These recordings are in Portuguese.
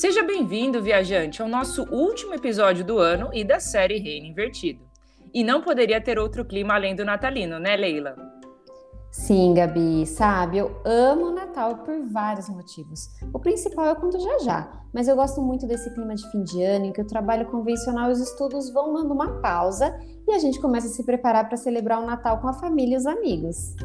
Seja bem-vindo, viajante, ao nosso último episódio do ano e da série Reino Invertido. E não poderia ter outro clima além do natalino, né, Leila? Sim, Gabi, sabe, eu amo o Natal por vários motivos. O principal eu conto já já, mas eu gosto muito desse clima de fim de ano em que o trabalho convencional e os estudos vão dando uma pausa e a gente começa a se preparar para celebrar o Natal com a família e os amigos.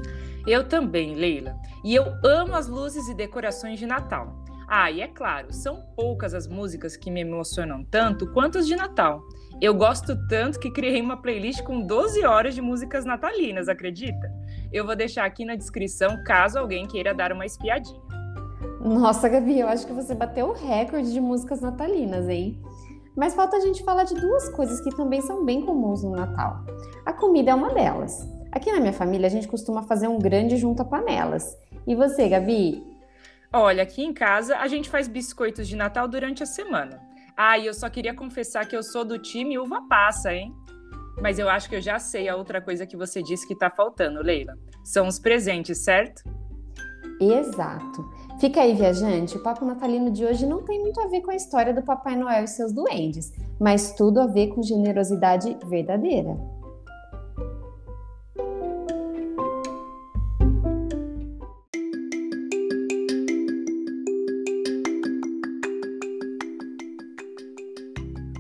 Eu também, Leila. E eu amo as luzes e decorações de Natal. Ah, e é claro, são poucas as músicas que me emocionam tanto quanto as de Natal. Eu gosto tanto que criei uma playlist com 12 horas de músicas natalinas, acredita? Eu vou deixar aqui na descrição caso alguém queira dar uma espiadinha. Nossa, Gabi, eu acho que você bateu o recorde de músicas natalinas, hein? Mas falta a gente falar de duas coisas que também são bem comuns no Natal. A comida é uma delas. Aqui na minha família a gente costuma fazer um grande junta-panelas. E você, Gabi? Olha, aqui em casa a gente faz biscoitos de Natal durante a semana. Ah, e eu só queria confessar que eu sou do time uva passa, hein? Mas eu acho que eu já sei a outra coisa que você disse que tá faltando, Leila. São os presentes, certo? Exato. Fica aí, viajante. O papo natalino de hoje não tem muito a ver com a história do Papai Noel e seus duendes, mas tudo a ver com generosidade verdadeira.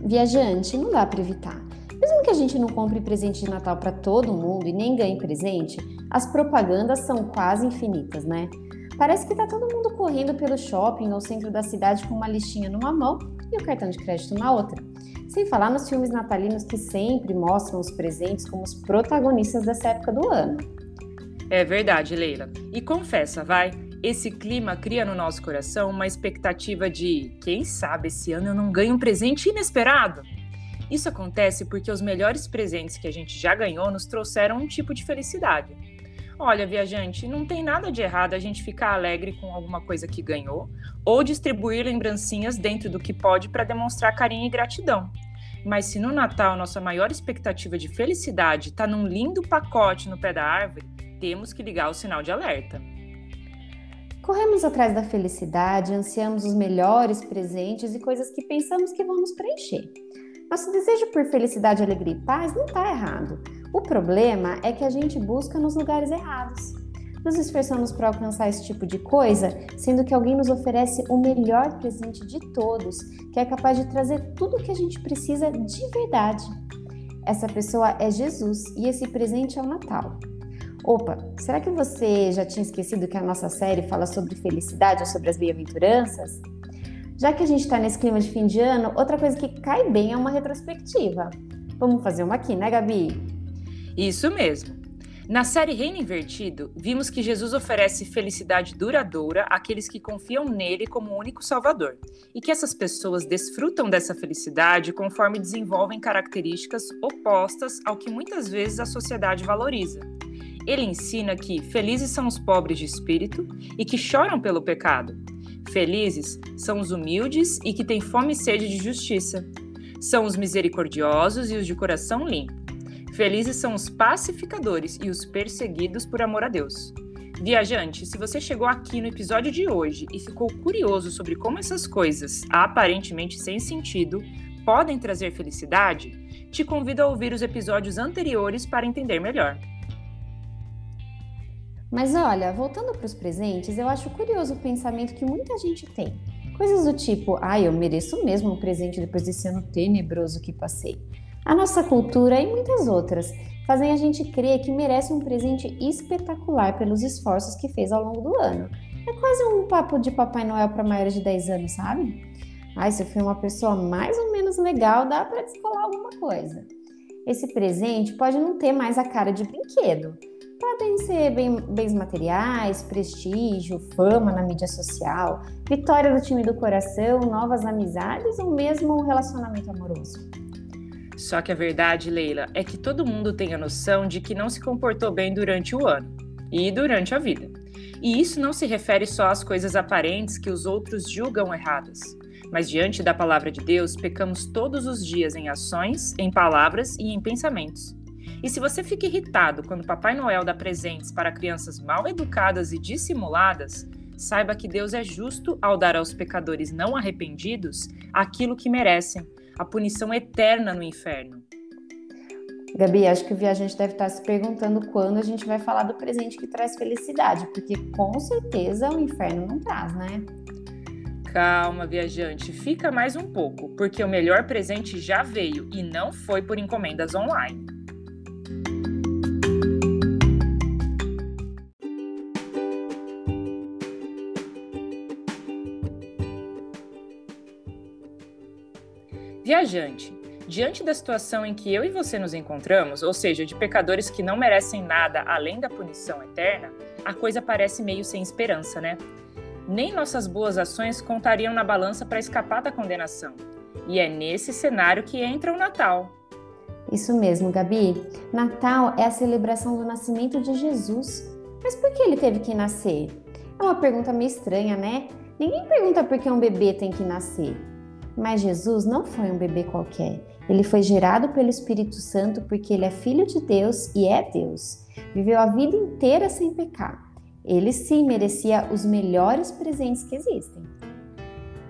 Viajante, não dá para evitar. Mesmo que a gente não compre presente de Natal para todo mundo e nem ganhe presente, as propagandas são quase infinitas, né? Parece que tá todo mundo correndo pelo shopping ou centro da cidade com uma listinha numa mão e o cartão de crédito na outra. Sem falar nos filmes natalinos que sempre mostram os presentes como os protagonistas dessa época do ano. É verdade, Leila. E confessa, vai, esse clima cria no nosso coração uma expectativa de, quem sabe esse ano eu não ganho um presente inesperado? Isso acontece porque os melhores presentes que a gente já ganhou nos trouxeram um tipo de felicidade. Olha, viajante, não tem nada de errado a gente ficar alegre com alguma coisa que ganhou ou distribuir lembrancinhas dentro do que pode para demonstrar carinho e gratidão. Mas se no Natal nossa maior expectativa de felicidade está num lindo pacote no pé da árvore, temos que ligar o sinal de alerta. Corremos atrás da felicidade, ansiamos os melhores presentes e coisas que pensamos que vão nos preencher. Nosso desejo por felicidade, alegria e paz não está errado. O problema é que a gente busca nos lugares errados. Nos esforçamos para alcançar esse tipo de coisa, sendo que alguém nos oferece o melhor presente de todos, que é capaz de trazer tudo o que a gente precisa de verdade. Essa pessoa é Jesus e esse presente é o Natal. Opa, será que você já tinha esquecido que a nossa série fala sobre felicidade ou sobre as bem-aventuranças? Já que a gente está nesse clima de fim de ano, outra coisa que cai bem é uma retrospectiva. Vamos fazer uma aqui, né, Gabi? Isso mesmo. Na série Reino Invertido, vimos que Jesus oferece felicidade duradoura àqueles que confiam nele como único Salvador, e que essas pessoas desfrutam dessa felicidade conforme desenvolvem características opostas ao que muitas vezes a sociedade valoriza. Ele ensina que felizes são os pobres de espírito e que choram pelo pecado, Felizes são os humildes e que têm fome e sede de justiça. São os misericordiosos e os de coração limpo. Felizes são os pacificadores e os perseguidos por amor a Deus. Viajante, se você chegou aqui no episódio de hoje e ficou curioso sobre como essas coisas, aparentemente sem sentido, podem trazer felicidade, te convido a ouvir os episódios anteriores para entender melhor. Mas olha, voltando para os presentes, eu acho curioso o pensamento que muita gente tem. Coisas do tipo, ah, eu mereço mesmo um presente depois desse ano tenebroso que passei. A nossa cultura e muitas outras fazem a gente crer que merece um presente espetacular pelos esforços que fez ao longo do ano. É quase um papo de Papai Noel para maiores de 10 anos, sabe? Ah, se eu fui uma pessoa mais ou menos legal, dá para descolar alguma coisa. Esse presente pode não ter mais a cara de brinquedo, Podem ser bens materiais, prestígio, fama na mídia social, vitória do time do coração, novas amizades ou mesmo um relacionamento amoroso. Só que a verdade, Leila, é que todo mundo tem a noção de que não se comportou bem durante o ano e durante a vida. E isso não se refere só às coisas aparentes que os outros julgam erradas. Mas diante da palavra de Deus, pecamos todos os dias em ações, em palavras e em pensamentos. E se você fica irritado quando Papai Noel dá presentes para crianças mal educadas e dissimuladas, saiba que Deus é justo ao dar aos pecadores não arrependidos aquilo que merecem, a punição eterna no inferno. Gabi, acho que o viajante deve estar se perguntando quando a gente vai falar do presente que traz felicidade, porque com certeza o inferno não traz, né? Calma, viajante, fica mais um pouco, porque o melhor presente já veio e não foi por encomendas online. Viajante, diante da situação em que eu e você nos encontramos, ou seja, de pecadores que não merecem nada além da punição eterna, a coisa parece meio sem esperança, né? nem nossas boas ações contariam na balança para escapar da condenação. E é nesse cenário que entra o Natal. Isso mesmo, Gabi. Natal é a celebração do nascimento de Jesus. Mas por que ele teve que nascer? É uma pergunta meio estranha, né? Ninguém pergunta por que um bebê tem que nascer. Mas Jesus não foi um bebê qualquer. Ele foi gerado pelo Espírito Santo porque ele é filho de Deus e é Deus. Viveu a vida inteira sem pecar. Ele sim merecia os melhores presentes que existem.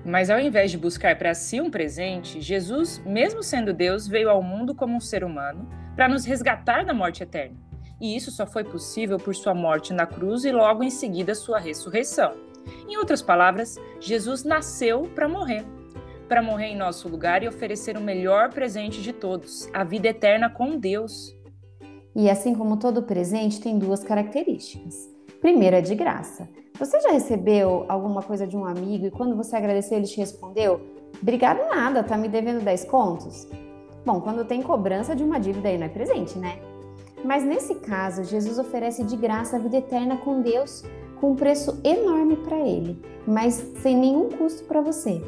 Mas ao invés de buscar para si um presente, Jesus, mesmo sendo Deus, veio ao mundo como um ser humano para nos resgatar da morte eterna. E isso só foi possível por sua morte na cruz e logo em seguida sua ressurreição. Em outras palavras, Jesus nasceu para morrer. Para morrer em nosso lugar e oferecer o melhor presente de todos, a vida eterna com Deus. E assim como todo presente, tem duas características. Primeiro é de graça. Você já recebeu alguma coisa de um amigo e quando você agradeceu ele te respondeu: Obrigado nada, tá me devendo 10 contos? Bom, quando tem cobrança de uma dívida aí não é presente, né? Mas nesse caso, Jesus oferece de graça a vida eterna com Deus, com um preço enorme para ele, mas sem nenhum custo para você.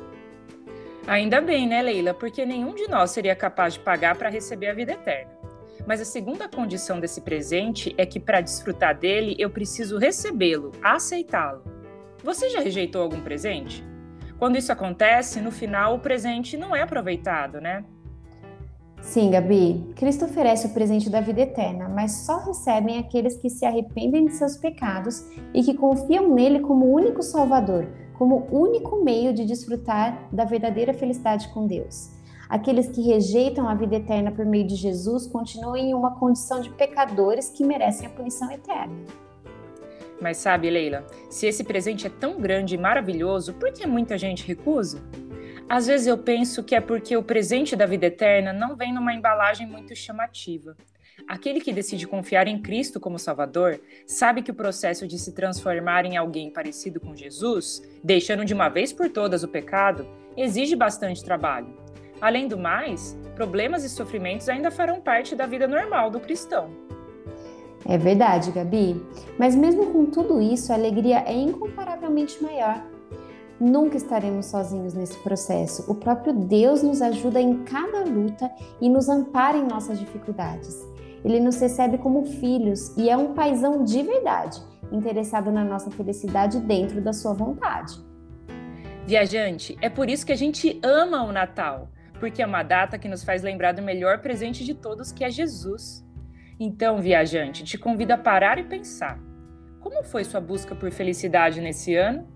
Ainda bem, né, Leila? Porque nenhum de nós seria capaz de pagar para receber a vida eterna. Mas a segunda condição desse presente é que para desfrutar dele eu preciso recebê-lo, aceitá-lo. Você já rejeitou algum presente? Quando isso acontece, no final o presente não é aproveitado, né? Sim, Gabi. Cristo oferece o presente da vida eterna, mas só recebem aqueles que se arrependem de seus pecados e que confiam nele como único Salvador, como único meio de desfrutar da verdadeira felicidade com Deus. Aqueles que rejeitam a vida eterna por meio de Jesus continuam em uma condição de pecadores que merecem a punição eterna. Mas sabe, Leila, se esse presente é tão grande e maravilhoso, por que muita gente recusa? Às vezes eu penso que é porque o presente da vida eterna não vem numa embalagem muito chamativa. Aquele que decide confiar em Cristo como Salvador sabe que o processo de se transformar em alguém parecido com Jesus, deixando de uma vez por todas o pecado, exige bastante trabalho. Além do mais, problemas e sofrimentos ainda farão parte da vida normal do cristão. É verdade, Gabi. Mas mesmo com tudo isso, a alegria é incomparavelmente maior. Nunca estaremos sozinhos nesse processo. O próprio Deus nos ajuda em cada luta e nos ampara em nossas dificuldades. Ele nos recebe como filhos e é um paizão de verdade, interessado na nossa felicidade dentro da sua vontade. Viajante, é por isso que a gente ama o Natal porque é uma data que nos faz lembrar do melhor presente de todos, que é Jesus. Então, viajante, te convido a parar e pensar. Como foi sua busca por felicidade nesse ano?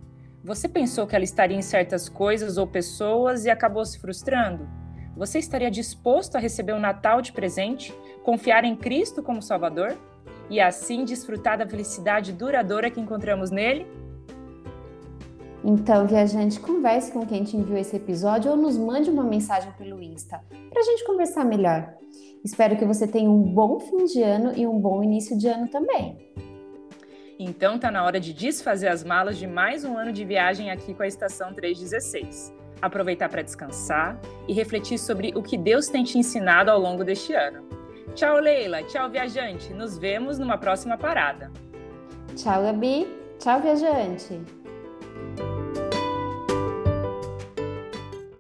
Você pensou que ela estaria em certas coisas ou pessoas e acabou se frustrando? Você estaria disposto a receber o Natal de presente, confiar em Cristo como Salvador e assim desfrutar da felicidade duradoura que encontramos nele? Então, viajante, converse com quem te enviou esse episódio ou nos mande uma mensagem pelo Insta para a gente conversar melhor. Espero que você tenha um bom fim de ano e um bom início de ano também. Então tá na hora de desfazer as malas de mais um ano de viagem aqui com a Estação 316. Aproveitar para descansar e refletir sobre o que Deus tem te ensinado ao longo deste ano. Tchau, Leila. Tchau, viajante. Nos vemos numa próxima parada. Tchau, Gabi. Tchau, viajante.